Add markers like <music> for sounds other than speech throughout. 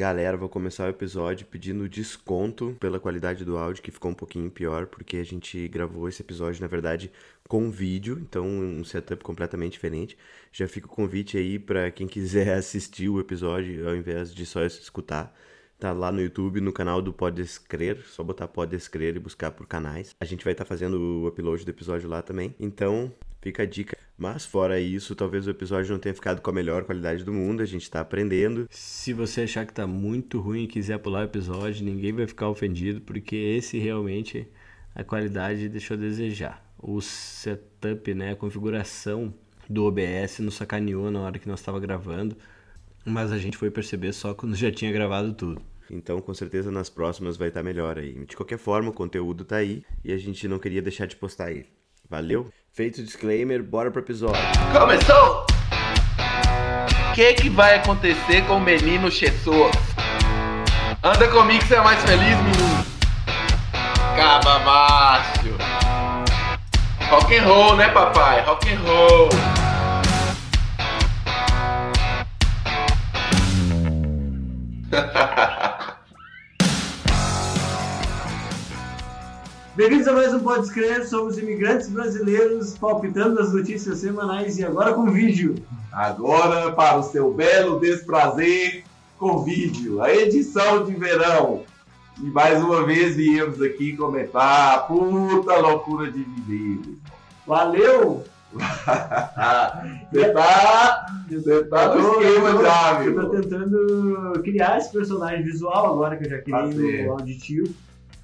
Galera, vou começar o episódio pedindo desconto pela qualidade do áudio, que ficou um pouquinho pior, porque a gente gravou esse episódio, na verdade, com vídeo, então um setup completamente diferente. Já fica o convite aí para quem quiser <laughs> assistir o episódio ao invés de só escutar. Tá lá no YouTube, no canal do Pode Escrer, só botar Pode Escrer e buscar por canais. A gente vai estar tá fazendo o upload do episódio lá também. Então, fica a dica. Mas fora isso, talvez o episódio não tenha ficado com a melhor qualidade do mundo, a gente está aprendendo. Se você achar que tá muito ruim e quiser pular o episódio, ninguém vai ficar ofendido, porque esse realmente a qualidade deixou a desejar. O setup, né, a configuração do OBS nos sacaneou na hora que nós estava gravando, mas a gente foi perceber só quando já tinha gravado tudo. Então, com certeza nas próximas vai estar tá melhor aí. De qualquer forma, o conteúdo tá aí e a gente não queria deixar de postar ele. Valeu? Feito o disclaimer, bora pro episódio. Começou! O que, que vai acontecer com o menino Jesus? Anda comigo que você é mais feliz, menino. Caba macho. Rock and roll, né, papai? Rock and roll. <laughs> Bem-vindos a mais um Pode Escrever, somos imigrantes brasileiros palpitando as notícias semanais e agora com vídeo. Agora para o seu belo desprazer com vídeo, a edição de verão. E mais uma vez viemos aqui comentar a puta loucura de viver. Valeu! <laughs> você tá, você tá no esquema já, viu? Eu tô tentando criar esse personagem visual agora que eu já criei no auditivo.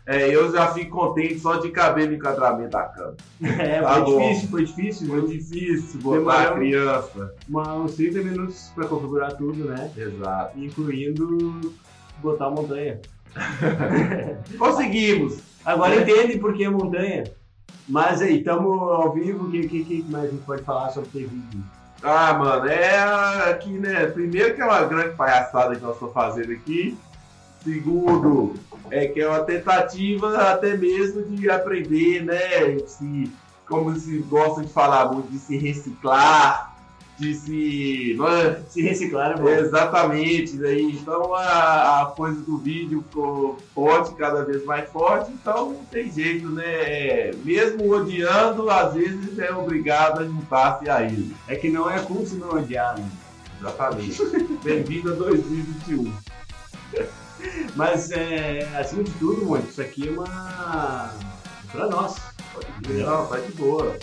É, eu já fico contente só de caber no enquadramento da câmera. <laughs> É, tá foi bom. difícil, foi difícil. Foi difícil botar a criança. Uma, uns 30 minutos pra configurar tudo, né? Exato. Incluindo botar a montanha. <laughs> Conseguimos! Agora entende por que a montanha. Mas aí, estamos ao vivo, o que, que, que, mais a gente pode falar sobre ter vídeo? Ah, mano, é aqui, né? Primeiro que é uma grande palhaçada que nós estamos fazendo aqui. Segundo, é que é uma tentativa até mesmo de aprender, né? Se, como se gosta de falar muito, de se reciclar, de se. É? Se reciclar é bom. Exatamente. Daí, então a, a coisa do vídeo ficou forte, cada vez mais forte, então não tem jeito, né? Mesmo odiando, às vezes é obrigado a juntar-se a ele. É que não é curso não odiar, né? Exatamente. Bem-vindo a 2021. <laughs> Mas, é, acima de tudo, muito, isso aqui é uma. pra nós. Não, tá de boa.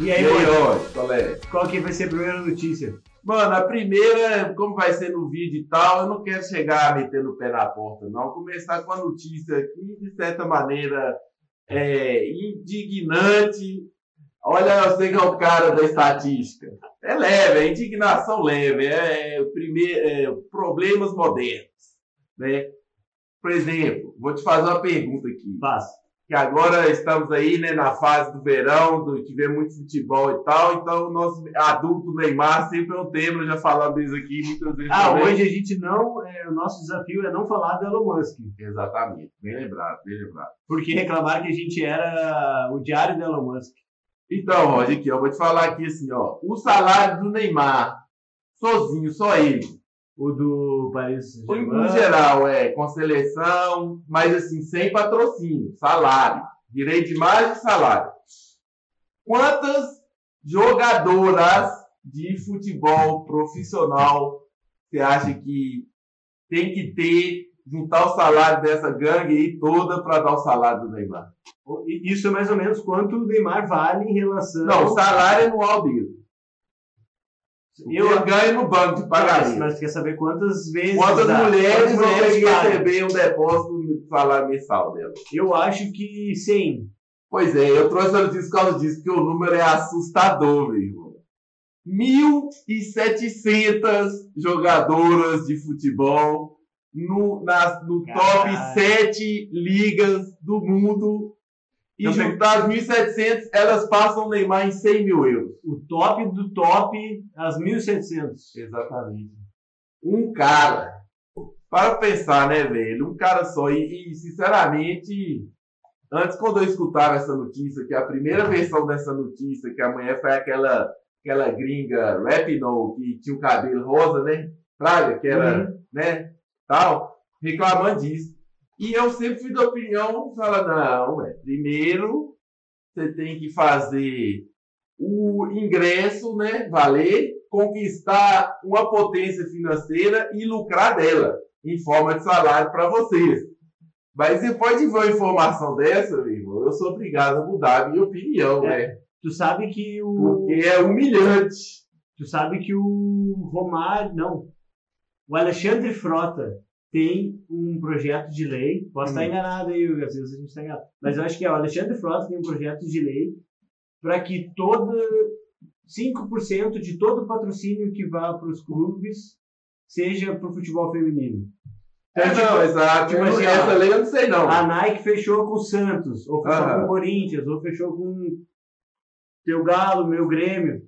E aí, e aí ó, qual é? Qual que vai ser a primeira notícia? Mano, a primeira, como vai ser no vídeo e tal, eu não quero chegar metendo o pé na porta, não. Começar com a notícia aqui, de certa maneira, é, indignante. Olha, eu sei que é o cara da estatística. É leve, é indignação leve, é, é, primeiro, é problemas modernos. Né? Por exemplo, vou te fazer uma pergunta aqui. Faça. Que agora estamos aí né, na fase do verão, do, tivemos muito futebol e tal, então o nosso adulto Neymar sempre é um tema, já falamos isso aqui muitas vezes. Ah, também. hoje a gente não. É, o nosso desafio é não falar do Elon Musk. Exatamente, bem lembrado, bem lembrado. Porque reclamaram que a gente era o diário do Elon Musk. Então, Roger, aqui, eu vou te falar aqui assim, ó. O salário do Neymar, sozinho, só ele, o do Paris No geral, é, com seleção, mas assim, sem patrocínio, salário. Direito de imagem e salário. Quantas jogadoras de futebol profissional você acha que tem que ter, juntar o salário dessa gangue aí toda para dar o salário do Neymar? Isso é mais ou menos quanto o Neymar vale em relação. Não, o salário anual dele. Eu ganho no banco de pagamento. Mas quer saber quantas vezes. Quantas dá, mulheres vão ter que receber um depósito no salário mensal dela? Eu acho que 100. Pois é, eu trouxe a notícia por causa disso, porque o número é assustador, meu irmão. 1.700 jogadoras de futebol no, na, no top 7 ligas do mundo e juntar as 1.700, elas passam o Neymar em 100 mil euros. O top do top, as 1.700. Exatamente. Um cara. Para pensar, né, velho? Um cara só. E, e, sinceramente, antes, quando eu escutava essa notícia, que a primeira versão dessa notícia, que a mulher foi aquela, aquela gringa Rapinoe, que tinha o cabelo rosa, né? Praga, que era, uhum. né? Tal. reclamando disso. E eu sempre fui da opinião, fala, não, é, primeiro você tem que fazer o ingresso, né, valer, conquistar uma potência financeira e lucrar dela, em forma de salário para vocês. Mas você pode ver uma informação dessa, meu irmão, eu sou obrigado a mudar a minha opinião, É. né? Tu sabe que o. Porque é humilhante. Tu sabe que o Romário. Não. O Alexandre Frota tem um projeto de lei. Posso estar Hum. enganado aí, às vezes a gente está enganado. Mas eu acho que é o Alexandre Frota tem um projeto de lei para que todo 5% de todo o patrocínio que vá para os clubes seja para o futebol feminino. É, não, exato. tipo Eu não- assim, essa ó, lei eu não sei, não. A Nike fechou com o Santos, ou fechou com o Corinthians, ou fechou com teu Galo, meu Grêmio.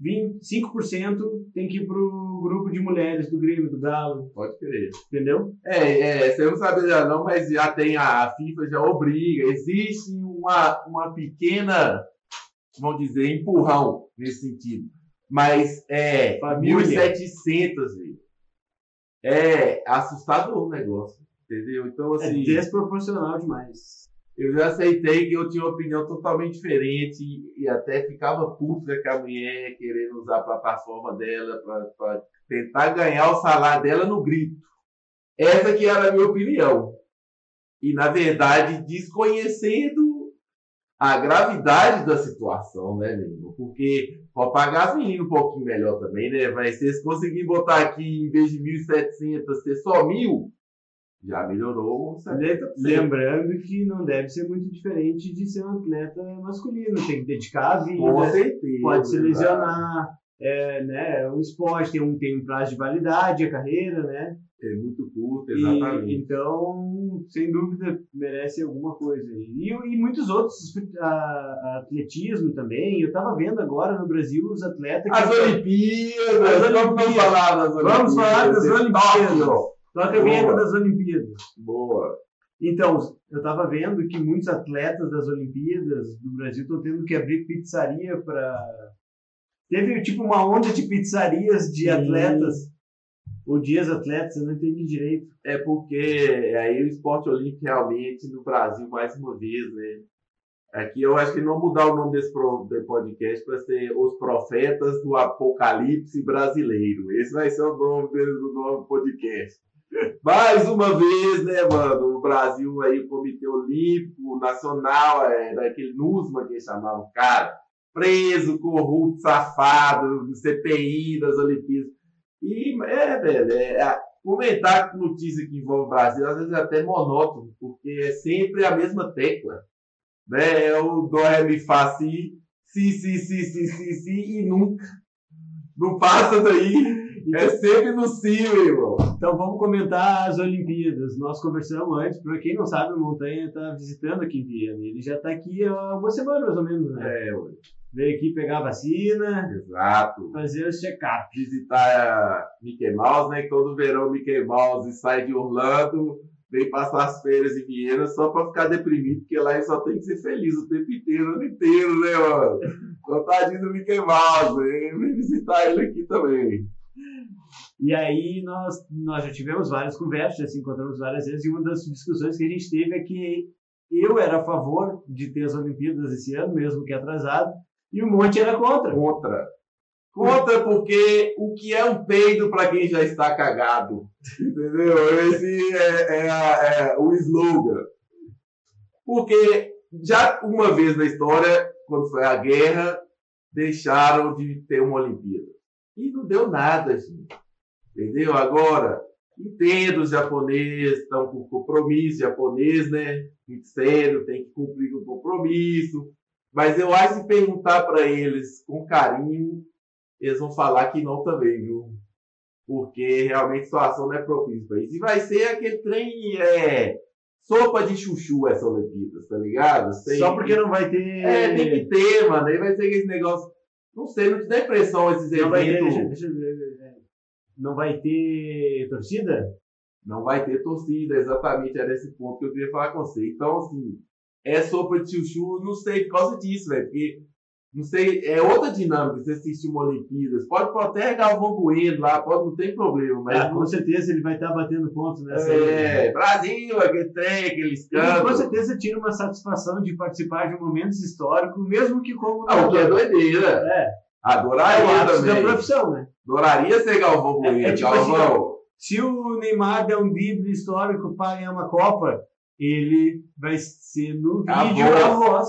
25% tem que ir pro grupo de mulheres do Grêmio, do Galo, Pode crer. entendeu? É, é, você não sabe já não, mas já tem a, a FIFA já obriga. Existe uma, uma pequena, vamos dizer, empurrão nesse sentido. Mas é Família. 1.700, velho. É assustador o negócio, entendeu? Então, É assim, desproporcional demais. Eu já aceitei que eu tinha uma opinião totalmente diferente e, até ficava puto com a mulher querendo usar a plataforma dela para tentar ganhar o salário dela no grito. Essa que era a minha opinião. E, na verdade, desconhecendo a gravidade da situação, né, menino? Porque pode pagar as meninas um pouquinho melhor também, né? Mas se eles conseguirem botar aqui, em vez de 1.700, ser só mil, já melhorou uns 70%. Lembrando que não deve ser muito diferente de ser um atleta masculino. Tem que dedicar a vida, Com certeza. pode se lesionar. É, né, é um esporte, tem um, tem um prazo de validade a carreira, né? É muito curto, E, exatamente. então, sem dúvida, merece alguma coisa. E, e muitos outros, a- a- atletismo também. Eu estava vendo agora no Brasil os atletas que. As Olimpíadas, As vamos Olimpíadas. falar das Olimpíadas. Vamos falar das Olimpíadas. A vinheta Boa. das Olimpíadas. Boa. Então, eu estava vendo que muitos atletas das Olimpíadas do Brasil estão tendo que abrir pizzaria para. Teve tipo uma onda de pizzarias de Sim. atletas. Ou de ex-atletas, eu não entendi direito. É porque aí o esporte olímpico realmente no Brasil, mais uma vez, né? Aqui eu acho que não mudar o nome desse podcast para ser Os Profetas do Apocalipse Brasileiro. Esse vai ser o nome do novo podcast. Mais uma vez, né, mano? O Brasil aí, o Comitê Olímpico Nacional, é, daquele NUSMA que eles chamavam, cara, preso, corrupto, safado, do CPI das Olimpíadas. E, é, velho, é, a- comentar com notícia que envolve o Brasil, às vezes é até monótono, porque é sempre a mesma tecla. Né? É o Dó, Ré, Mi, Fá, Si, Si, Si, Si, Si, Si, Si, e nunca. Não passa daí. É sempre no meu irmão. Então vamos comentar as Olimpíadas. Nós conversamos antes, para quem não sabe, o Montanha está visitando aqui em Viena. Ele já está aqui há uma semana mais ou menos, né? É, ué. Veio aqui pegar a vacina, exato. fazer os check-up. Visitar a Mickey Mouse, né? Todo verão Mickey Mouse sai de Orlando, vem passar as férias em Viena só pra ficar deprimido, porque lá ele só tem que ser feliz o tempo inteiro, o ano inteiro, né, mano? Contadinho do Mickey Mouse? Vem visitar ele aqui também. E aí nós, nós já tivemos várias conversas, já se encontramos várias vezes, e uma das discussões que a gente teve é que eu era a favor de ter as Olimpíadas esse ano, mesmo que atrasado, e o Monte era contra. Contra. Contra porque o que é um peido pra quem já está cagado? Entendeu? Esse é, é é o slogan. Porque já uma vez na história, quando foi a guerra, deixaram de ter uma Olimpíada. E não deu nada, gente. Entendeu? Agora, entendo os japoneses, estão com compromisso japonês, né? Muito sério, tem que cumprir com o compromisso. Mas eu acho que perguntar para eles com carinho, eles vão falar que não também, viu? Porque realmente a situação não é propícia para isso. E vai ser aquele trem, é, sopa de chuchu essa Olimpíadas, tá ligado? Tem- Só porque não vai ter. É, tem que ter, mano. Aí vai ser aquele negócio. Não sei, não te dá impressão esses não vai ter. Não vai ter torcida? Não vai ter torcida, exatamente, era esse ponto que eu queria falar com você. Então, assim, é sopa de chuchu, não sei por causa disso, velho, porque Não sei, é outra dinâmica você assistir uma Olimpíadas. Pode, pode até Galvão Bueno lá, pode, não tem problema. Mas Ah, com certeza ele vai estar batendo pontos nessa. é, Brasil, aquele trem, aqueles Ele, com certeza tira uma satisfação de participar de momentos históricos, mesmo que como. Ah, o que é doideira. É, é o ápice da profissão, né? Adoraria ser Galvão É- Bueno. é tipo assim, Galvão. Se o Neymar der um drible histórico para ganhar uma Copa, ele vai ser no A vídeo voz. a voz.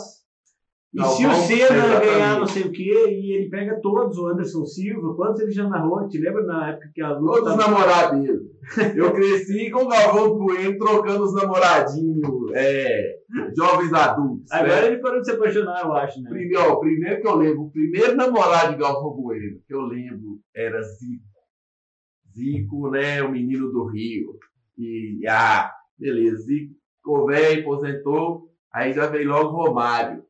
E se o Senna ganhar não sei o quê, e ele pega todos, o Anderson Silva, quantos ele já narrou? Te lembra na época que a luta. Todos os namorados dele. <laughs> Eu cresci com o Galvão Bueno trocando os namoradinhos, é, jovens adultos. Agora né? ele parou de se apaixonar, eu acho, né? Primeiro, ó, o primeiro que eu lembro, o primeiro namorado de Galvão Bueno que eu lembro era Zico. Zico, né, o menino do Rio. E, ah, beleza, Zico ficou velho, aposentou, aí já veio logo Romário.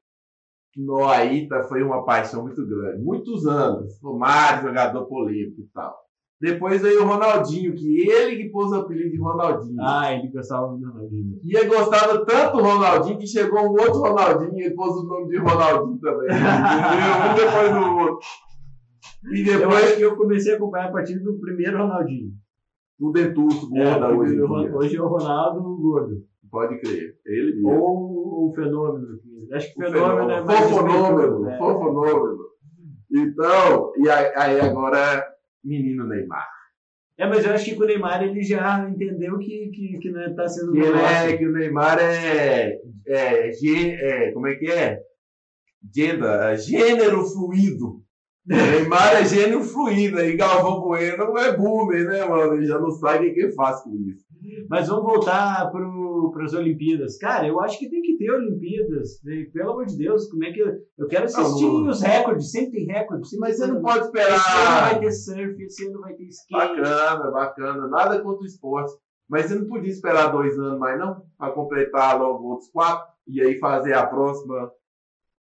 No aí tá, foi uma paixão muito grande. Muitos anos. Romário, jogador polêmico e tal. Depois veio o Ronaldinho, que ele que pôs o apelido de Ronaldinho. Ah, ele gostava do Ronaldinho. E ele gostava tanto do Ronaldinho que chegou um outro Ronaldinho e ele pôs o nome de Ronaldinho também. <laughs> Um depois do outro. E Eu depois acho que eu comecei a acompanhar a partir do primeiro Ronaldinho. o Dentuço, É, gorda o hoje hoje é o Ronaldo Gordo. Pode crer. Ele mesmo. Ou o Fenômeno. Acho que O o Fenômeno é fenômeno. mais Fofonômeno. respeitoso, né? Fofonômeno. Então, e aí, agora, menino Neymar. É, mas eu acho que com o Neymar ele já entendeu que, que, que não está sendo Que, é, que o Neymar é, é, gê- é. Como é que é? Gender, é gênero fluido. Neymar é gênero fluido. Aí Galvão Bueno é boomer, né, mano? Já não sabe o que que faz com isso. Mas vamos voltar para as Olimpíadas. Cara, eu acho que tem que ter Olimpíadas. né? Pelo amor de Deus, como é que eu, eu quero assistir Não, não- os recordes? Sempre tem recorde. sempre Mas você não pode Esse ano esperar. vai ter surf, esse ano vai ter skate. Bacana, bacana. Nada contra o esporte. Mas você não podia esperar dois anos mais, não? Para completar logo outros quatro e aí fazer a próxima.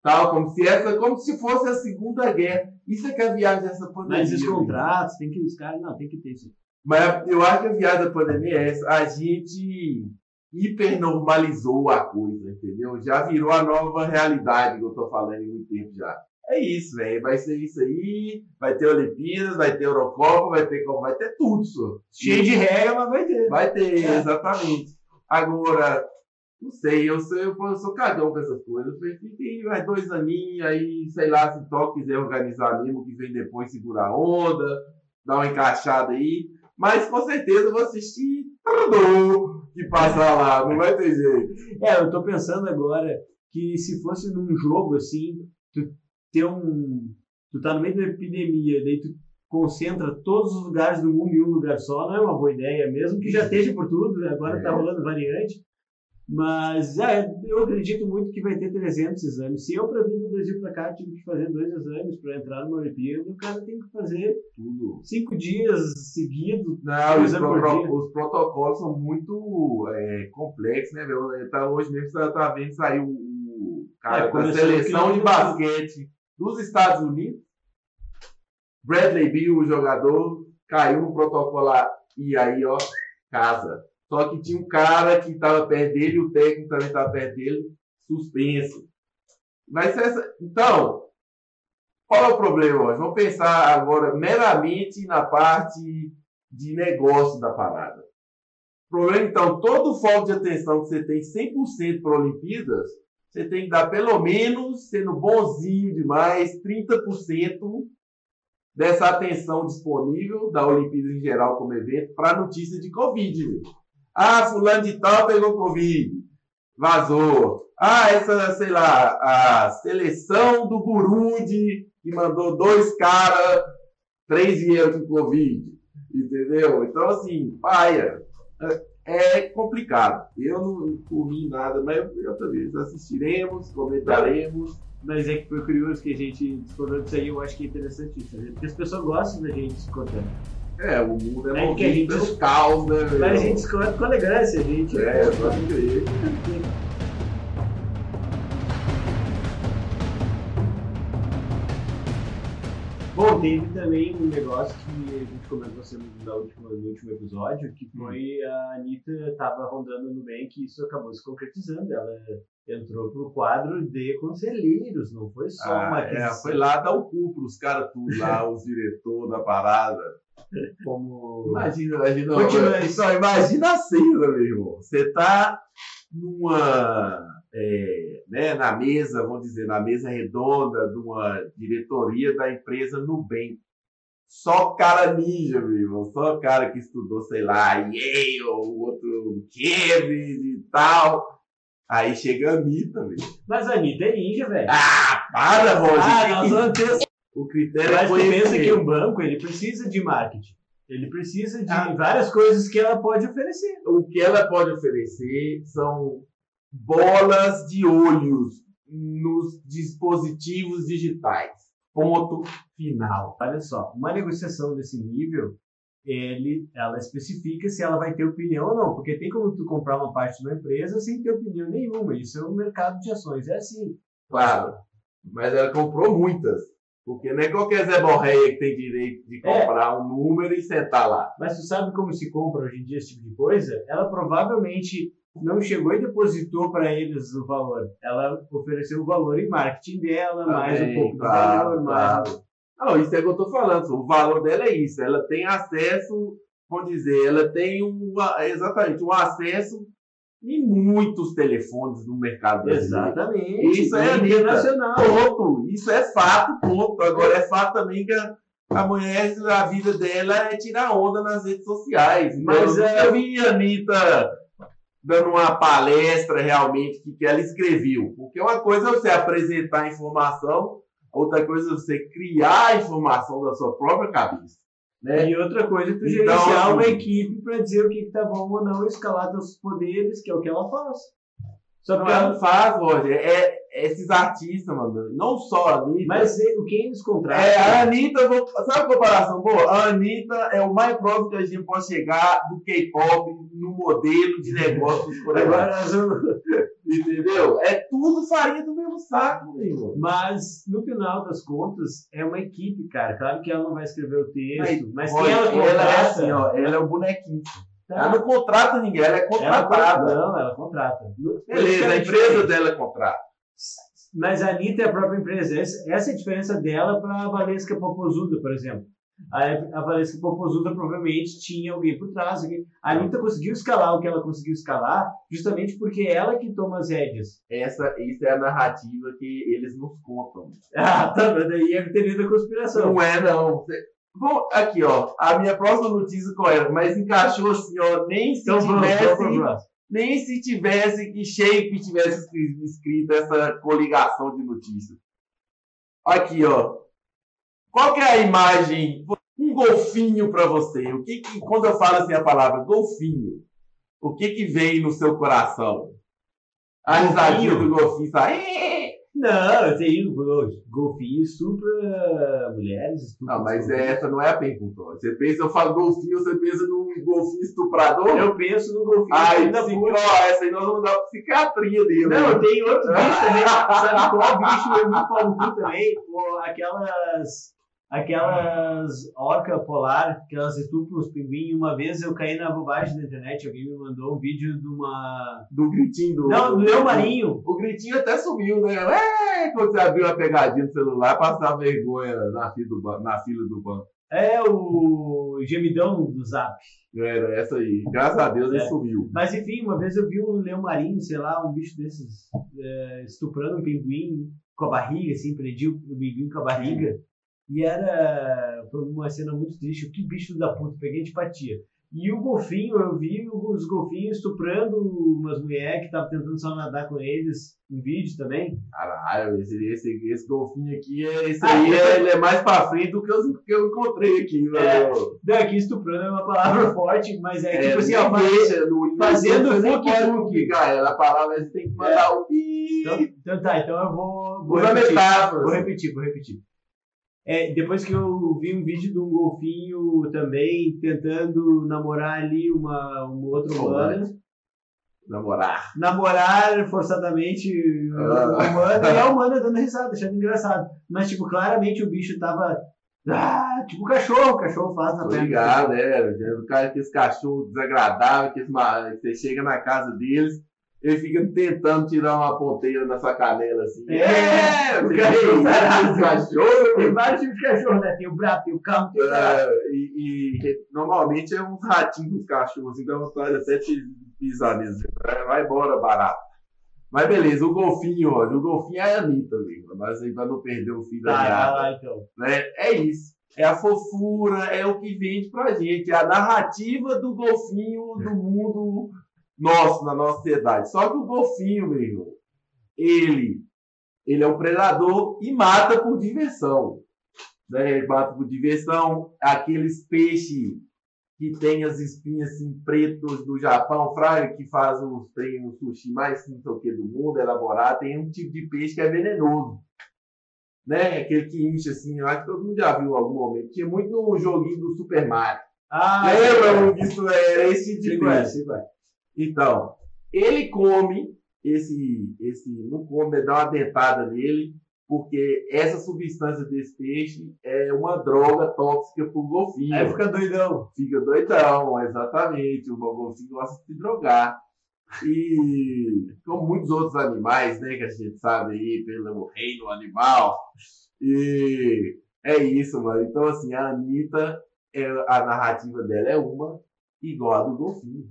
Tal, como se essa, como se fosse a Segunda Guerra. Isso é que é a viagem dessa pandemia. Mas os contratos, tem que os caras. Não, tem que ter isso. Mas eu acho que a viagem da pandemia é essa. A gente hipernormalizou a coisa, entendeu? Já virou a nova realidade que eu tô falando em muito tempo já. É isso, velho. Vai ser isso aí. Vai ter Olimpíadas, vai ter Eurocopa, vai ter Copa, vai ter tudo, senhor. Cheio de regra, mas vai ter. Vai ter, exatamente. Agora, não sei, eu sou, eu sou cagão com essas coisas. Eu falei, aí, vai dois aninhos, aí, sei lá, se o quiser organizar mesmo, que vem depois segurar a onda, dar uma encaixada aí. Mas com certeza eu vou assistir tudo que passar lá, não vai ter jeito. É, eu tô pensando agora que se fosse num jogo assim, tu ter um. Tu tá no meio da epidemia, daí tu concentra todos os lugares do mundo em um lugar só, não é uma boa ideia, mesmo que já esteja por tudo, né? agora tá É. rolando variante. Mas é, eu acredito muito que vai ter 300 exames. Se eu, para vir do Brasil para cá, tive que fazer dois exames para entrar numa Olimpíada, o cara tem que fazer Tudo. cinco dias seguidos. Não, os, pro- dia. os protocolos são muito é, complexos, né, meu? Tá, hoje mesmo você tá vendo sair o, cara É, da seleção de basquete dos Estados Unidos. Bradley Bill, o jogador, caiu no protocolo lá. E aí, ó, casa. Só que tinha um cara que estava perto dele, o técnico também estava perto dele, suspenso. Ser essa. Então, qual é o problema hoje? Vamos pensar agora meramente na parte de negócio da parada. O problema, então, todo o foco de atenção que você tem 100% para Olimpíadas, você tem que dar pelo menos, sendo bonzinho demais, 30% dessa atenção disponível da Olimpíada em geral como evento para notícia de Covid. Ah, fulano de tal pegou Covid, vazou. Ah, essa, sei lá, a seleção do Burundi que mandou dois caras, três vieram com Covid. Entendeu? Então, assim, paia. É é complicado. Eu não comi nada, mas outra vez assistiremos, comentaremos. Mas é que foi curioso que a gente discordou disso aí, eu acho que é interessante isso, né? porque as pessoas gostam da gente discordando. É, o mundo é É movido gente- pelo caos, né? Mas a gente discorda com elegância, a gente. É, pode crer. Bom, teve também um negócio que a gente comentou no, último, no último episódio, que foi a Anitta estava rondando no bem que isso acabou se concretizando. Ela entrou pro quadro de conselheiros, não foi só Ah, uma é, foi lá dar o cu pros caras tudo lá, os diretores da parada. Como. Imagina, imagina. Continua Não, imagina a cena, meu irmão. Você tá numa. é, né, na mesa, vamos dizer, na mesa redonda de uma diretoria da empresa Nubank. Só cara ninja, meu irmão. Só cara que estudou, sei lá, Yale, o outro Cambridge e tal. Aí chega a Anitta, velho. Mas a Anitta é ninja, velho. Ah, para, Roger. Ah, nós vamos ter O critério Mas é tu pensa que um banco ele precisa de marketing. Ele precisa de Ah. várias coisas que ela pode oferecer. o que ela pode oferecer são bolas de olhos nos dispositivos digitais. Ponto final. Olha só, uma negociação desse nível, ele, ela especifica se ela vai ter opinião ou não, porque tem como tu comprar uma parte de uma empresa sem ter opinião nenhuma. Isso é um mercado de ações, é assim. Claro. Mas ela comprou muitas. Porque não é qualquer Zé Borreia que tem direito de É. comprar um número e sentar lá. Mas tu sabe como se compra hoje em dia esse tipo de coisa? Ela provavelmente não chegou e depositou para eles o valor. Ela ofereceu o valor em marketing dela, mais um pouco do claro, valor, mais claro. Não, isso é que eu tô falando. O valor dela é isso. Ela tem acesso, vamos dizer, ela tem um, exatamente, um acesso em muitos telefones no mercado brasileiro. Exatamente. Isso é internacional. Ponto. Isso é fato, ponto. Agora é fato também que a, a mulher, a vida dela é tirar onda nas redes sociais. Mas Mas eu é- nunca vi a Anitta dando uma palestra realmente que, que ela escreveu. Porque uma coisa é você apresentar a informação, outra coisa é você criar a informação da sua própria cabeça. Né? E outra coisa é tu Então, gerenciar uma equipe para dizer o que, que tá bom ou não, escalar teus poderes, que é o que ela faz. Só Não, porque ela faz, Roger. É, é esses artistas, mano. Não só a Anitta. Mas é- o quem eles contratam. É, a Anitta, vou- sabe a comparação boa? A Anitta é o mais próximo que a gente pode chegar do K-pop no modelo de negócios por Agora Entendeu? É tudo farinha do mesmo saco, meu irmão. Mas, no final das contas, é uma equipe, cara. Claro que ela não vai escrever o texto, mas, Olha, quem ela contrata... é assim, ó. Ela é o bonequinho. Tá. Ela não contrata ninguém, ela é Ela contratada. Não, ela contrata. Beleza, a empresa dela contrata. Mas a Anitta é a própria empresa. Essa essa é a diferença dela para a Valesca Popozuda, por exemplo. A, a Valesca Popozuda provavelmente tinha alguém por trás. alguém- A Anitta conseguiu escalar o que ela conseguiu escalar justamente porque é ela que toma as rédeas. Essa, isso é a narrativa que eles nos contam. <laughs> Ah, tá, mas daí é teoria da conspiração. Não é, não. Bom, aqui, ó. A minha próxima notícia qual era? Mas encaixou assim, ó. Nem se Então tivesse. nem se tivesse que Shape tivesse escri- escrito essa coligação de notícias. Aqui, ó. Qual que é a imagem? Um golfinho para você. O que, que quando eu falo assim a palavra golfinho, o que que vem no seu coração? A risadinha do golfinho sai. Não, eu tenho golfinho estupra mulheres, estupra Não, mas é- essa não é a pergunta. Você pensa, eu falo golfinho, você pensa num golfinho estuprador? Eu penso no golfinho Ai, da psico- ó, essa aí nós vamos dar uma psiquiatria dele. Não, né? tem outro bicho também. <laughs> Sabe qual bicho pau no cu também? Aquelas. Aquelas orca polar que elas estupram os pinguins. Uma vez eu caí na bobagem da internet, alguém me mandou um vídeo de uma. do gritinho do. Não, do meu marinho. O gritinho até sumiu, né? É, quando você abriu a pegadinha no celular, passar vergonha na fila do, ban- na fila do banco. É o gemidão do zap. Era essa aí. Graças a Deus ele É. sumiu. Mas enfim, uma vez eu vi um leão marinho, sei lá, um bicho desses, é, estuprando um pinguim com a barriga, assim, prendi o pinguim com a barriga. E era. Foi uma cena muito triste. Que bicho da puta, peguei antipatia. E o golfinho, eu vi os golfinhos estuprando umas mulheres que estavam tentando só nadar com eles. Um vídeo também. Caralho, esse, esse, esse golfinho aqui, é, esse Ah, aí eu- é, ele é mais pra frente do que os que eu encontrei aqui. É. meu. Não, aqui estuprando é uma palavra <laughs> forte, mas é, É, tipo assim, ó, deixa no- fazendo publicar ela. A palavra você tem que mandar o. Então, então tá, então eu vou. Vou Usa repetir, vou repetir, vou repetir. É, depois que eu vi um vídeo de um golfinho também tentando namorar ali uma, uma outra humana, Namorar. namorar forçadamente Ah. uma humana, e a humana dando risada, achando engraçado. Mas, tipo, claramente o bicho tava Ah, tipo cachorro, o cachorro faz na Tô perna. ligado, é. O cara que esse cachorro desagradável, que esse que você chega na casa deles, ele fica tentando tirar uma ponteira na sua canela assim. É, o o cachorro, cachorro- esse cachorro. Tem vários tipos de cachorro, né? Tem o brabo, tem o calmo, tem o. É, e, e normalmente é uns ratinhos dos cachorros, assim, dá vontade até de pisar neles. Vai vai embora, barato. Mas beleza, o golfinho, ó, o golfinho é a Anitta, amigo. Mas aí pra não perder o fio da Tá, vai lá então. né? É isso. É a fofura, é o que vende pra gente, é a narrativa do golfinho do mundo nosso, na nossa sociedade. Só que o golfinho, meu irmão, ele, ele é um predador e mata por diversão. Né? Ele mata por diversão. Aqueles peixes que tem as espinhas assim, pretas do Japão, fraga, que faz os, tem o sushi mais não sei o que do mundo, elaborado, tem um tipo de peixe que é venenoso né? Aquele que incha assim, eu acho que todo mundo já viu em algum momento. Tinha muito no joguinho do Super Mario. Ah, Lembra que isso era esse tipo de Sim, coisa? vai, sim. Então, ele come esse, esse, não come, dá uma dentada nele, porque essa substância desse peixe é uma droga tóxica pro golfinho. Aí fica doidão. Fica doidão, exatamente. O golfinho gosta de se drogar. E como muitos outros animais, né, que a gente sabe aí pelo reino animal. E é isso, mano. Então, assim, a Anitta, é, a narrativa dela é uma igual a do golfinho.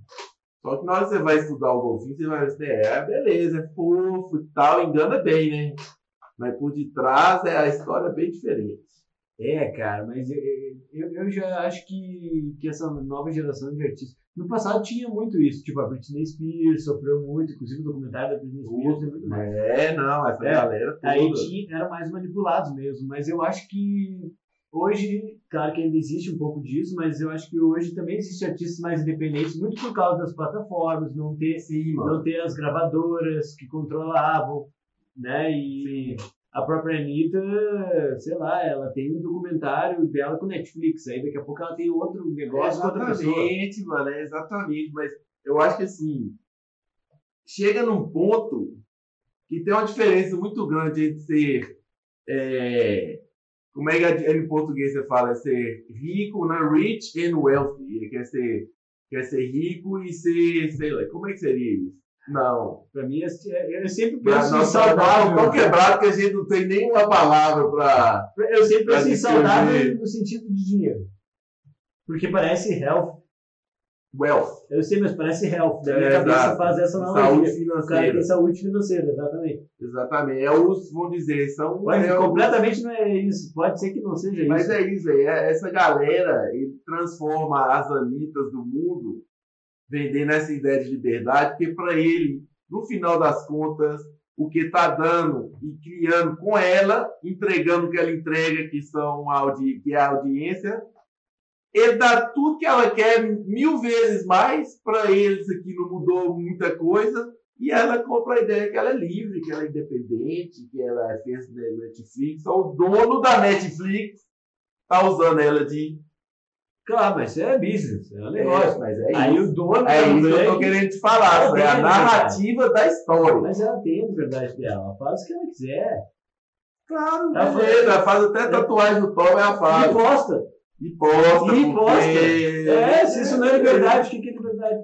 Só que na hora que você vai estudar o golfinho, você vai ver, é, beleza, é fofo e tal, engana bem, né? Mas por detrás é a história bem diferente. É, cara, mas eu, eu, eu já acho que, que essa nova geração de artistas. No passado tinha muito isso, tipo, a Britney Spears sofreu muito, inclusive o documentário da Britney Spears e muito mais. É, não, essa É, galera toda. Aí tinha, eram mais manipulados mesmo, mas eu acho que hoje, claro que ainda existe um pouco disso, mas eu acho que hoje também existem artistas mais independentes, muito por causa das plataformas, não ter, Sim, não ter as gravadoras que controlavam, né? E a própria Anitta, sei lá, ela tem um documentário dela com Netflix, aí daqui a pouco ela tem outro negócio com outra pessoa. Exatamente, mano, é exatamente. Mas eu acho que assim, chega num ponto que tem uma diferença muito grande entre ser. é, como é que em português você fala? É ser rico, né? Rich and wealthy. Ele quer ser, quer ser rico e ser, sei lá, como é que seria isso? Não. Pra mim, é- eu sempre Mas penso em saudável. tão quebrado que a gente não tem nenhuma palavra pra. Eu sempre penso em saudável no sentido de dinheiro. Porque parece health. Wealth. Eu sei, mas parece health. Da minha É, cabeça exato. faz essa Saúde analogia. O cara financeira. tem saúde financeira, exatamente. Exatamente. É os, vamos dizer, são. Mas é os- completamente não é isso. Pode ser que não seja Mas isso. é isso, velho. É- Essa galera, ele transforma as anitas do mundo vendendo essa ideia de liberdade, porque para ele, no final das contas, o que está dando e criando com ela, entregando o que ela entrega, que são a audi que é a audiência, ele dá tudo que ela quer mil vezes mais para eles aqui não mudou muita coisa e ela compra a ideia que ela é livre, que ela é independente, que ela fez né, Netflix, o dono da Netflix tá usando ela de Claro, mas isso é business. É um negócio. mas é Aí isso. o dono É da isso que eu tô Black- querendo te falar, Ela é a narrativa da história. Mas ela tem a liberdade dela. Ela faz o que ela quiser. Claro, Ela beleza, ela faz até tatuagem no Tom, ela E faz. E posta. E posta. É, se isso não é liberdade, o que é liberdade?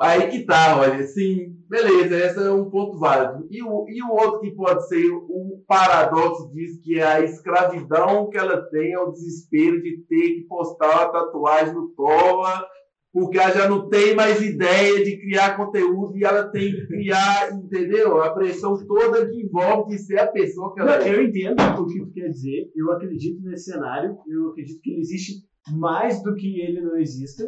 Aí que tá, olha, sim, beleza, esse é um ponto válido. E o, e o outro que pode ser o paradoxo disso, que é a escravidão que ela tem, é o desespero de ter que postar uma tatuagem no Toma, porque ela já não tem mais ideia de criar conteúdo e ela tem que criar, entendeu? A pressão toda que envolve de ser a pessoa que ela Não, é. eu entendo o que tu quer dizer. Eu acredito nesse cenário. Eu acredito que ele existe mais do que ele não exista.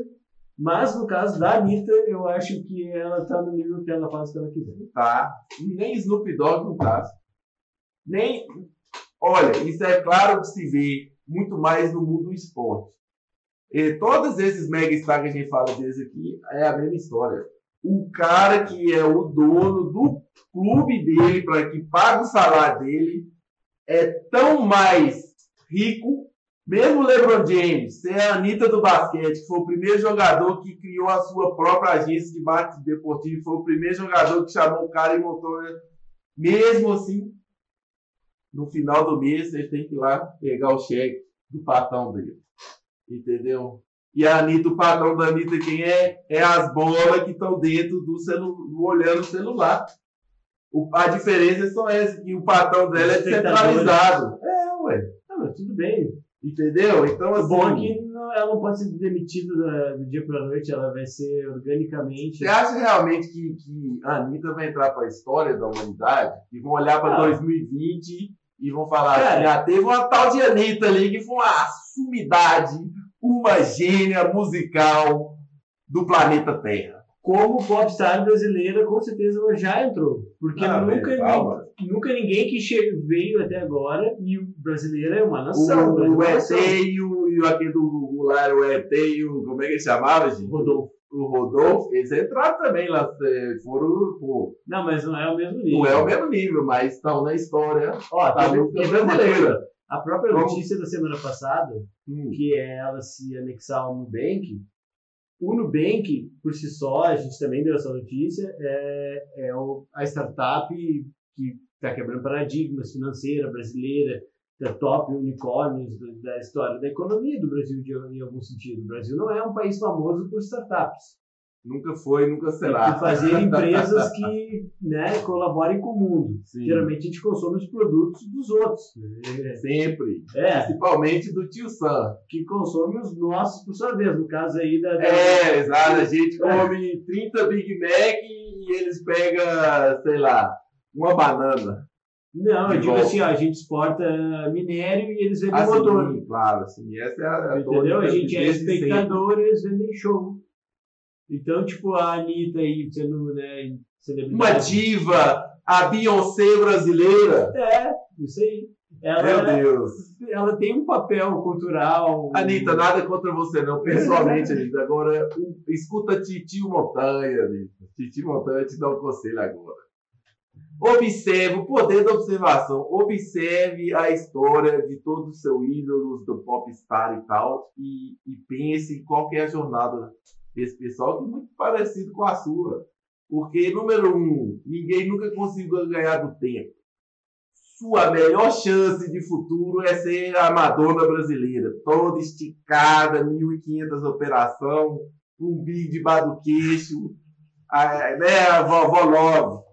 Mas no caso da Anitta, eu acho que ela tá no nível que ela faz o que ela quiser. tá? Nem Snoop Dogg não tá. Nem. Olha, isso é claro de se ver muito mais no mundo do esporte. E todos esses mega stars que a gente fala deles aqui é a mesma história. O cara que é o dono do clube dele, para que paga o salário dele, é tão mais rico, mesmo o LeBron James, ser a Anitta do basquete, que foi o primeiro jogador que criou a sua própria agência de marketing deportivo, foi o primeiro jogador que chamou o cara e montou. Mesmo assim, no final do mês você tem que ir lá pegar o cheque do patrão dele. Entendeu? E a Anitta, o patrão da Anitta, quem é? É as bolas que estão dentro do celular, olhando o celular. O, a diferença é só essa, que o patrão dela é descentralizado. É, ué. Ah, mas tudo bem. Entendeu? Então, assim. O bom é que não- ela não pode ser demitida da- do dia para noite, ela vai ser organicamente. Você acha realmente que, que a Anitta vai entrar para a história da humanidade? E vão olhar para Ah. 2020 e vão falar Cara. assim: ah, teve uma tal de Anitta ali que foi uma sumidade, uma gênia musical do planeta Terra. Como popstar brasileira, com certeza ela já entrou. Porque Ah, nunca, velho, calma. nunca ninguém que veio até agora, e o brasileiro é uma nação. O, é o ET e o, e aquele do lá, o ET e o. Como é que ele chamava, gente? Rodolfo. O Rodolfo, eles entraram também lá, eh, foram. Pô, Não, mas não é o mesmo nível. não é o mesmo nível, mas estão na história. Ó, Tá muito teve brasileira. A própria Vamos- notícia da semana passada, Hum. que é ela se anexar ao Nubank. O Nubank, por si só, a gente também deu essa notícia, é, é o- a startup que está quebrando paradigmas financeira brasileira, da top unicórnios da, história da economia do Brasil de, em algum sentido. O Brasil não é um país famoso por startups. Nunca foi, nunca Tem será. que fazer <laughs> empresas que né, colaborem com o mundo. Sim. Geralmente a gente consome os produtos dos outros. né? Sempre. É, Principalmente do tio Sam. que consome os nossos por sua vez. No caso aí da. da- É, exato. A gente come 30 Big Mac e eles pegam, sei lá, uma banana. Não, eu digo volta. assim, ó, a gente exporta minério e eles vendem Assim, motor. claro, assim, essa é a, Entendeu? A gente é sempre. espectador e eles vendem show. Então, tipo, a Anitta aí sendo, né, celebridade. Uma diva, a Beyoncé brasileira. É, isso aí. Ela, Meu Deus. ela tem um papel cultural. Anitta, nada contra você, não, pessoalmente, <laughs> Anitta. Agora, escuta Titio Montanha, Anitta. Titio Montanha te dá um conselho agora. Observe o poder da observação. Observe a história de todos os seus ídolos do popstar e tal. E, e pense qual que é a jornada desse pessoal, que é muito parecido com a sua. Porque, número um, ninguém nunca conseguiu ganhar do tempo. Sua melhor chance de futuro é ser a Madonna brasileira, toda esticada, 1.500 operação, um bico debaixo do queixo, a, né, a vovó Love.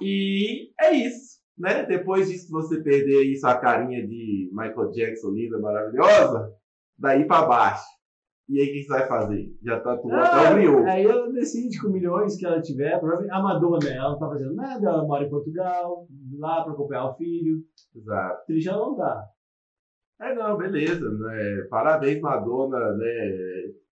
E é isso, né? Depois disso, você perder aí sua carinha de Michael Jackson linda, maravilhosa, daí pra baixo. E aí, o que você vai fazer? Já tatuou até o brioco. Ah, aí ela decide com milhões que ela tiver. A Madonna, ela não tá fazendo nada, ela mora em Portugal, lá pra acompanhar o filho. Exato. Triste ela não tá. É, não, beleza. Né? Parabéns, Madonna, né?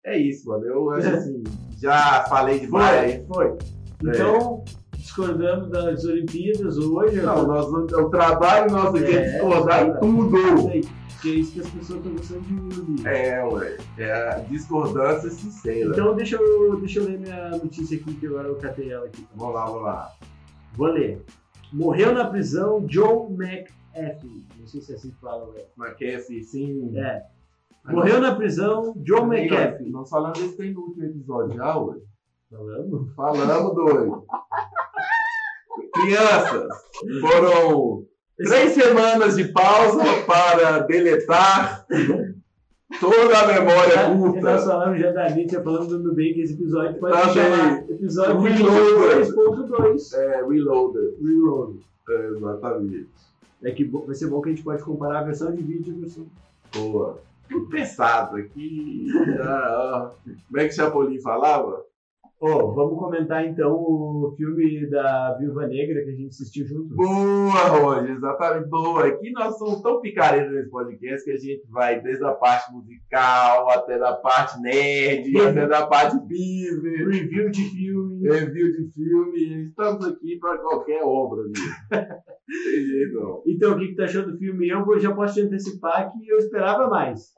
É isso, mano. Eu acho <laughs> assim, já falei demais. Foi, foi. Então, discordamos das Olimpíadas hoje. Não, nós, o trabalho nosso aqui é, É, discordar em é tudo. isso aí, que é isso que as pessoas estão gostando de ouvir. É, ué. É a discordância sincera. Então, deixa eu, deixa eu ler minha notícia aqui, que agora eu catei ela aqui. Vamos lá, vamos lá. Vou ler. Morreu na prisão Joe McAfee. Não sei se é assim que fala, ué. McAfee, sim. É. Morreu na prisão Joe McAfee. Nós falamos desse tem no último episódio já, ué. Falando? Falamos, doido. Crianças, foram três semanas de pausa para deletar toda a memória nós curta. falamos já da Nietzsche, falando do Nubank, esse episódio pode Tá se chamar episódio Reloaded. 22.2. É, Reloaded. Reload. É, exatamente. É que vai ser bom que a gente pode comparar a versão de vídeo e a versão. Boa. Tudo pensado aqui. Ah. Como é que Chapolin falava? Ô, vamos comentar então o filme da Viúva Negra que a gente assistiu junto. Boa, Roger, exatamente. Boa. Aqui nós somos tão picareiros nesse podcast que a gente vai desde a parte musical até da parte nerd, até da parte business, Review de filme. review de filme. Estamos aqui para qualquer obra, amigo. <laughs> Tem jeito, não. Então, o que, que tu achou do filme? Eu já posso te antecipar que eu esperava mais.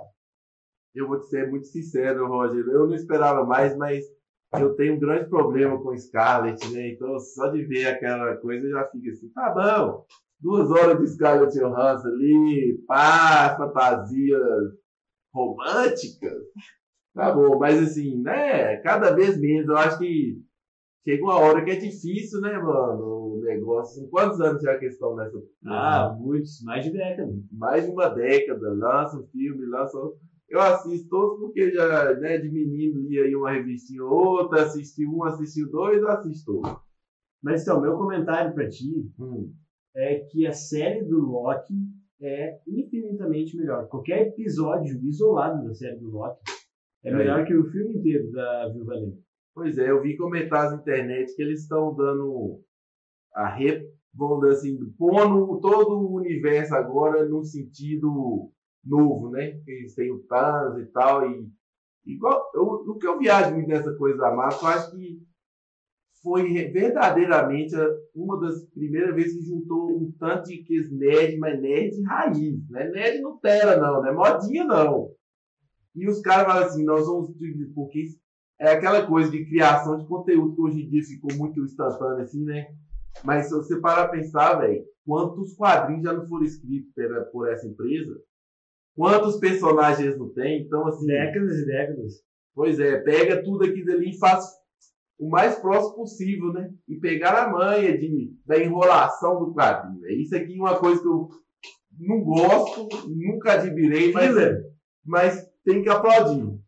Eu vou te ser muito sincero, Roger. Eu não esperava mais, mas eu tenho um grande problema com Scarlett, né? Então, só de ver aquela coisa, eu já fico assim, tá bom. Duas horas de Scarlett Johansson ali, pá, fantasias românticas. Tá bom, mas assim, né? Cada vez menos. Eu acho que chega uma hora que é difícil, né, mano? O negócio. Quantos anos já que eles estão nessa. Ah, muitos, mais de década. Mais de uma década. Lança um filme, lança. Eu assisto todos porque já, né, de menino lia aí uma revistinha ou outra, assisti um, assisti dois, assisto todos. Mas então, meu comentário pra ti Hum. é que a série do Loki é infinitamente melhor. Qualquer episódio isolado da série do Loki é É. melhor que o filme inteiro da Viúva Negra. Pois é, eu vi comentários na internet que eles estão dando a re, vamos dizer assim, pondo todo o universo agora num sentido novo, né? Que têm o Thanos e tal, e igual, eu, o que eu viajo muito nessa coisa da Marvel, eu acho que foi verdadeiramente uma das primeiras vezes que juntou um tanto de que nerd, mas nerd raiz, né? Nerd Nutella não, não é modinha não. E os caras falam assim, nós vamos, porque é aquela coisa de criação de conteúdo que hoje em dia ficou muito instantâneo assim, né? Mas se você parar pensar, velho, quantos quadrinhos já não foram escritos por essa empresa? Quantos personagens não tem? Então, assim, Décadas e décadas. pois é, pega tudo aquilo ali e faz o mais próximo possível, né? E pegar a manha de, da enrolação do quadrinho. É isso aqui é uma coisa que eu não gosto, nunca admirei, mas, Filler. mas tem que aplaudir.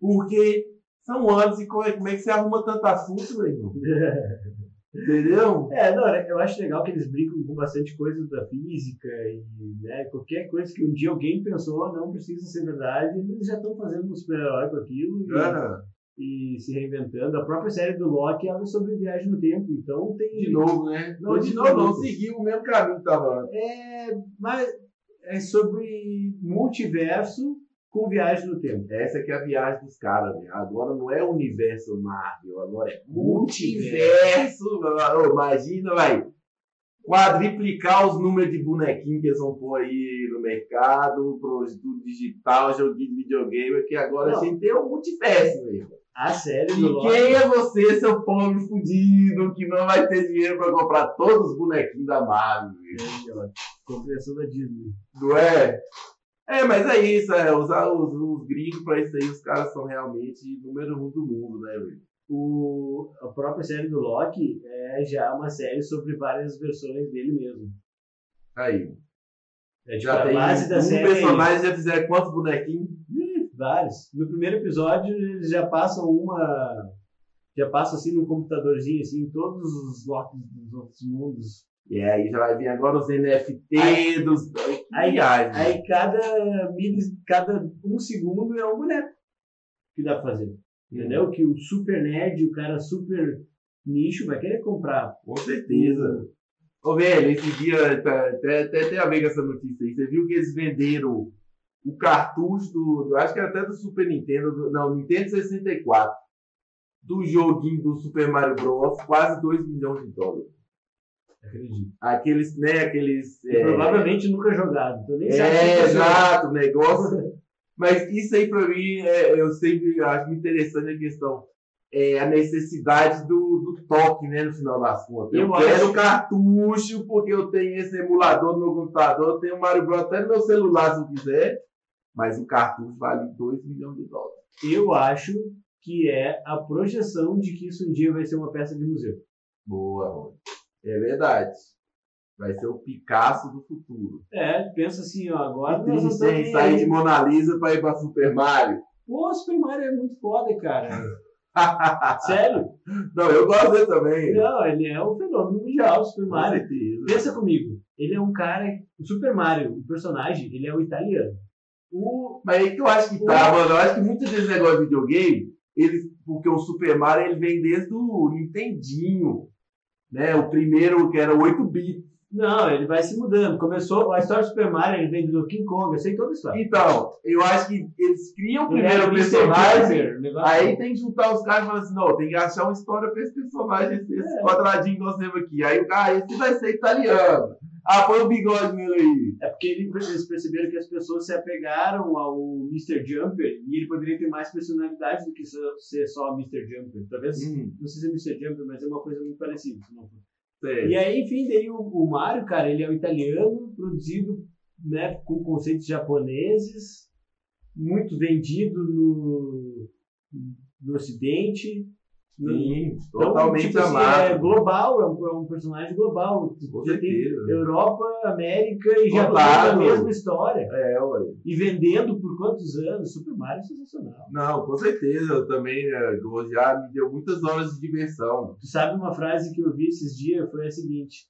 Porque são anos e como é, como é que você arruma tanto assunto, meu irmão? <laughs> Entendeu? É, não, eu acho legal que eles brincam com bastante coisa da física e né, qualquer coisa que um dia alguém pensou não precisa ser verdade, eles já estão fazendo um super-herói com aquilo e, Ah, e se reinventando. A própria série do Loki ela é sobre viagem no tempo, então tem. de novo, né? Não, de novo, não. Seguiu o mesmo caminho que tava antes. É, mas é sobre multiverso com viagem no tempo. Essa que é a viagem dos caras, né? Agora não é o universo Marvel, agora é Multiverso. multiverso. Imagina, vai. Quadriplicar os números de bonequinhos que eles vão pôr aí no mercado, produto digital, joguinho de videogame, que agora Não. a gente tem o multiverso, mesmo. A série do E quem é você, seu pobre fudido, que não vai ter dinheiro pra comprar todos os bonequinhos da Marvel? velho? Compreensão da Disney. Não é? É, mas é isso, é, os, os, os gringos pra isso aí, os caras são realmente número um do mundo, né, velho? O, a própria série do Loki é já uma série sobre várias versões dele mesmo. Aí. É, tipo, Já a tem base da um série. personagem, já fizeram quantos bonequinhos? Vários. No primeiro episódio, eles já passam uma. Já passam assim num computadorzinho, assim, todos os Locks dos outros mundos. E aí já vai vir agora os NFT Aí- dos. aí- viagem. Aí cada, milis, cada um segundo é um boneco que dá pra fazer. Entendeu? Que o super nerd, o cara super nicho vai querer comprar. Com certeza. Ô, velho, esse dia tá- até, até tem a ver com essa notícia aí. Você viu que eles venderam o cartucho do. do- Acho que era até do Super Nintendo. do- não, Nintendo 64. Do joguinho do Super Mario Bros. Quase 2 milhões de dólares. Acredito. Aqueles, né, aqueles. É, Provavelmente nunca jogado. Então nem É, exato, negócio. <laughs> Mas isso aí pra mim, é, eu sempre acho interessante a questão. É a necessidade do, do toque, né, no final das contas. Eu, Eu quero acho- cartucho, porque eu tenho esse emulador no meu computador, eu tenho o Mario Bros até no meu celular se eu quiser, mas o cartucho vale 2 milhões de dólares. Eu acho que é a projeção de que isso um dia vai ser uma peça de museu. Boa, Rony. É verdade. Vai ser o Picasso do futuro. É, pensa assim, ó, agora Tem nós sem estamos sair de. Mona Lisa pra ir pra Super Mario. Pô, o Super Mario é muito foda, cara. <laughs> Sério? Não, eu gosto dele também. Não, ele é um fenômeno mundial, o Super Com Mario. certeza. Pensa comigo, ele é um cara... O Super Mario, o personagem, ele é um italiano. O... Mas aí que eu acho que tá, mano. Eu acho que muito desse negócio de videogame, eles, porque o Super Mario ele vem desde o Nintendinho. Né? O primeiro que era 8 bits. Não, ele vai se mudando. Começou... A história do Super Mario, ele vem do Donkey Kong, eu sei toda a história. Então, eu acho que eles criam primeiro o personagem. Aí tem que juntar os caras e falar assim, não, tem que achar uma história pra esse personagem, esse, esse É. quadradinho que nós temos aqui. Aí o cara, esse vai ser italiano. Ah, põe o bigode nele aí. É porque ele- eles perceberam que as pessoas se apegaram ao Mr. Jumper e ele poderia ter mais personalidade do que ser só Mr. Jumper. Talvez, Hum, não sei se é Mr. Jumper, mas é uma coisa muito parecida. E aí, enfim, daí o, o Mario, cara, ele é um italiano, produzido né, com conceitos japoneses, muito vendido no, no Ocidente. Sim, Então, totalmente tipo assim, amado. é global, é um, é um personagem global. Com certeza. Europa, América e Claro. tem a mesma história. É, ué. E vendendo por quantos anos? Super Mario é sensacional. Não, com certeza. Eu também, né, já me deu muitas horas de diversão. Tu sabe uma frase que eu vi esses dias? Foi a seguinte: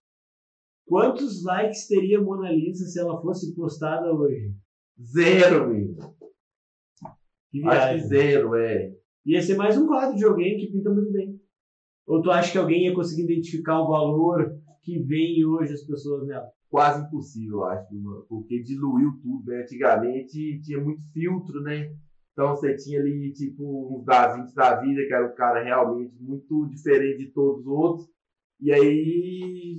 Quantos likes teria Mona Lisa se ela fosse postada hoje? Zero, menino. Que Acho que zero, é. Ia ser mais um quadro de alguém que pinta muito bem. Ou tu acha que alguém ia conseguir identificar o valor que vem hoje as pessoas nela? Quase impossível, eu acho, porque diluiu tudo, né? Antigamente tinha muito filtro, né? Então você tinha ali, tipo, uns Da Vinci da vida, que era um cara realmente muito diferente de todos os outros. E aí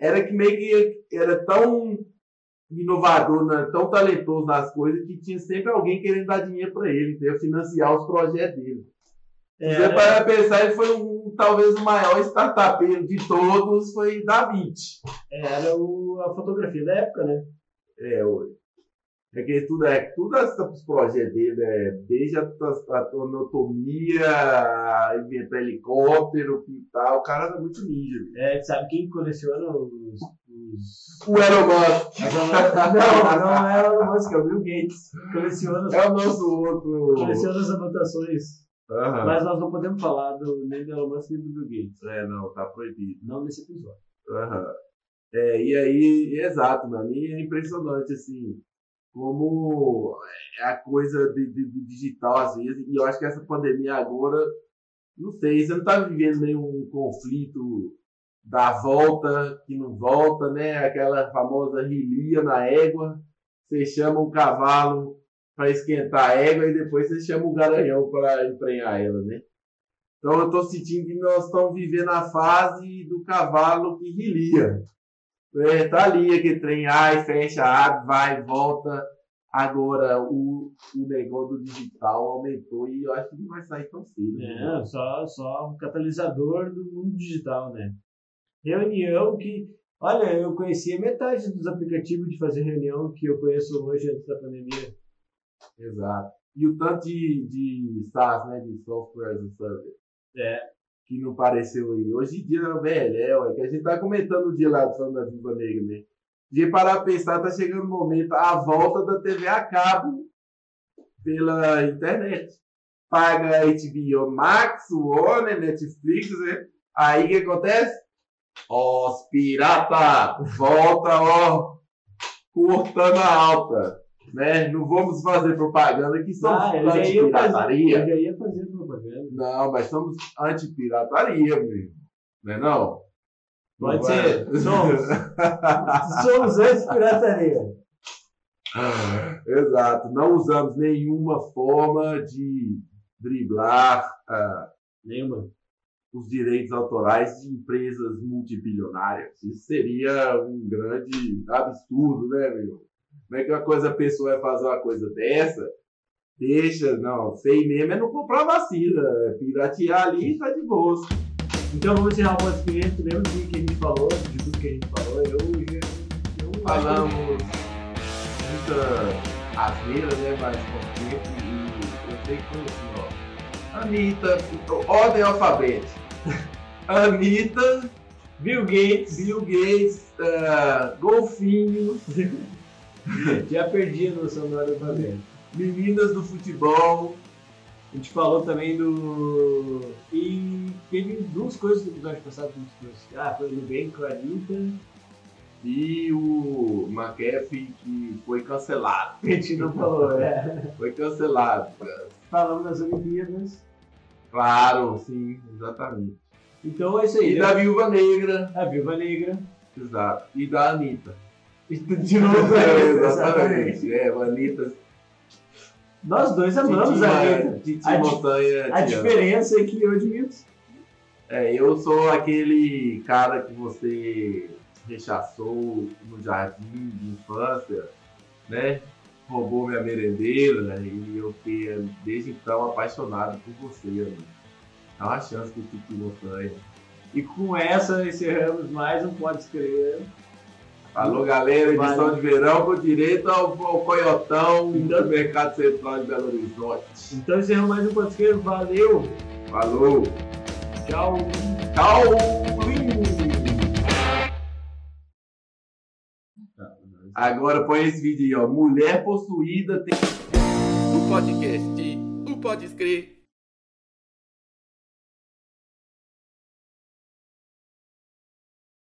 era que meio que era tão inovador, né? tão talentoso nas coisas, que tinha sempre alguém querendo dar dinheiro para ele, entendeu? financiar os projetos dele. Se você Era, parar pra pensar, ele foi um, talvez o maior startupeiro de todos, foi Da Vinci. era o- a fotografia da época, né? É, hoje. É que tudo, é, tudo os projetos dele, é, desde a, a, a anatomia, a inventar helicóptero, pintar, o cara era muito ninja. É, sabe quem coleciona os. O Elon Musk Não, não é o Musk, é o Bill Gates. Coleciona, é o nosso outro. coleciona as anotações. Aham. Mas nós não podemos falar do, nem do Elon Musk nem do Bill Gates. É, não, tá proibido. Não nesse episódio. Aham. É, e aí, exato, mano. E é impressionante, assim, como é a coisa de, de- do digital, às vezes, e eu acho que essa pandemia agora, não sei, você não tá vivendo nenhum conflito da volta, que não volta, né? Aquela famosa rilia na égua, você chama um cavalo para esquentar a égua e depois você chama o garanhão para emprenhar ela, né? Então eu tô sentindo que nós estamos vivendo a fase do cavalo que rilia. É, tá ali aquele trem, ai, fecha, abre, vai, volta. Agora, o, o negócio do digital aumentou e eu acho que não vai sair tão cedo. né? É, só, só um catalisador do mundo digital, né? Reunião que. Olha, eu conhecia metade dos aplicativos de fazer reunião que eu conheço hoje antes da pandemia. Exato. E o tanto de, de SaaS, né, de Software as a Service, É. que não apareceu aí. Hoje em dia, velho, é, ué, que a gente tá comentando o dia lá falando da Viva Negra, né? De parar pra pensar, tá chegando o momento, a volta da TV a cabo pela internet. Paga HBO Max, Warner, Netflix, né? Aí o que acontece? Ó, os pirata, volta, ó, cortando a alta, né? Não vamos fazer propaganda que somos Ah, eu já ia fazer, eu anti-pirataria. já ia fazer propaganda. Não, mas somos anti-pirataria, mesmo. Não é não? Pode Não ser. é? Somos. Somos anti-pirataria. <laughs> Exato. Não usamos nenhuma forma de driblar ah, Nenhuma. Os direitos autorais de empresas multibilionárias. Isso seria um grande absurdo, né, meu? Como é que uma coisa, a pessoa vai fazer uma coisa dessa? Deixa, não, sei mesmo é não comprar vacina, é piratear ali e tá de boa. Então vamos encerrar o podcast. Lembra do que a gente falou, de tudo que a gente falou? Eu, eu, eu Falamos muita asneira, né, mas com tempo e eu sei que foi assim, ó. Anitta, ordem alfabética. <laughs> Anitta, Bill Gates. Bill Gates, ah, Golfinho, <laughs> Já perdi a noção do alfabeto. meninas do futebol, A gente falou também do. E teve duas coisas do episódio passado que a gente trouxe. Ah, foi o Nubank com a Anitta. e o McAfee que foi cancelado. A gente não falou, é. Foi cancelado. Falamos das Olimpíadas. Claro, sim, exatamente. Então é isso aí. E da Viúva Negra, A Viúva Negra. exato. E da Anitta. <laughs> De novo. <laughs> É, Exatamente. É, a Anitta. Nós dois amamos a Anitta. Titi A Montanha. A diferença é que eu admito. É, eu sou aquele cara que você rechaçou no jardim de infância, né? Roubou minha merendeira e eu fiquei desde então apaixonado por você, amigo. Dá uma chance pro Titi Montanha. E com essa encerramos mais um Pode Escrever. Falou, galera, edição de verão com direito ao, ao coiotão do Mercado Central de Belo Horizonte. Então encerramos mais um Pode Escrever. Valeu! Falou. Tchau. Tchau. Agora põe esse vídeo aí, ó. Mulher possuída tem. O podcast, o pode escrever.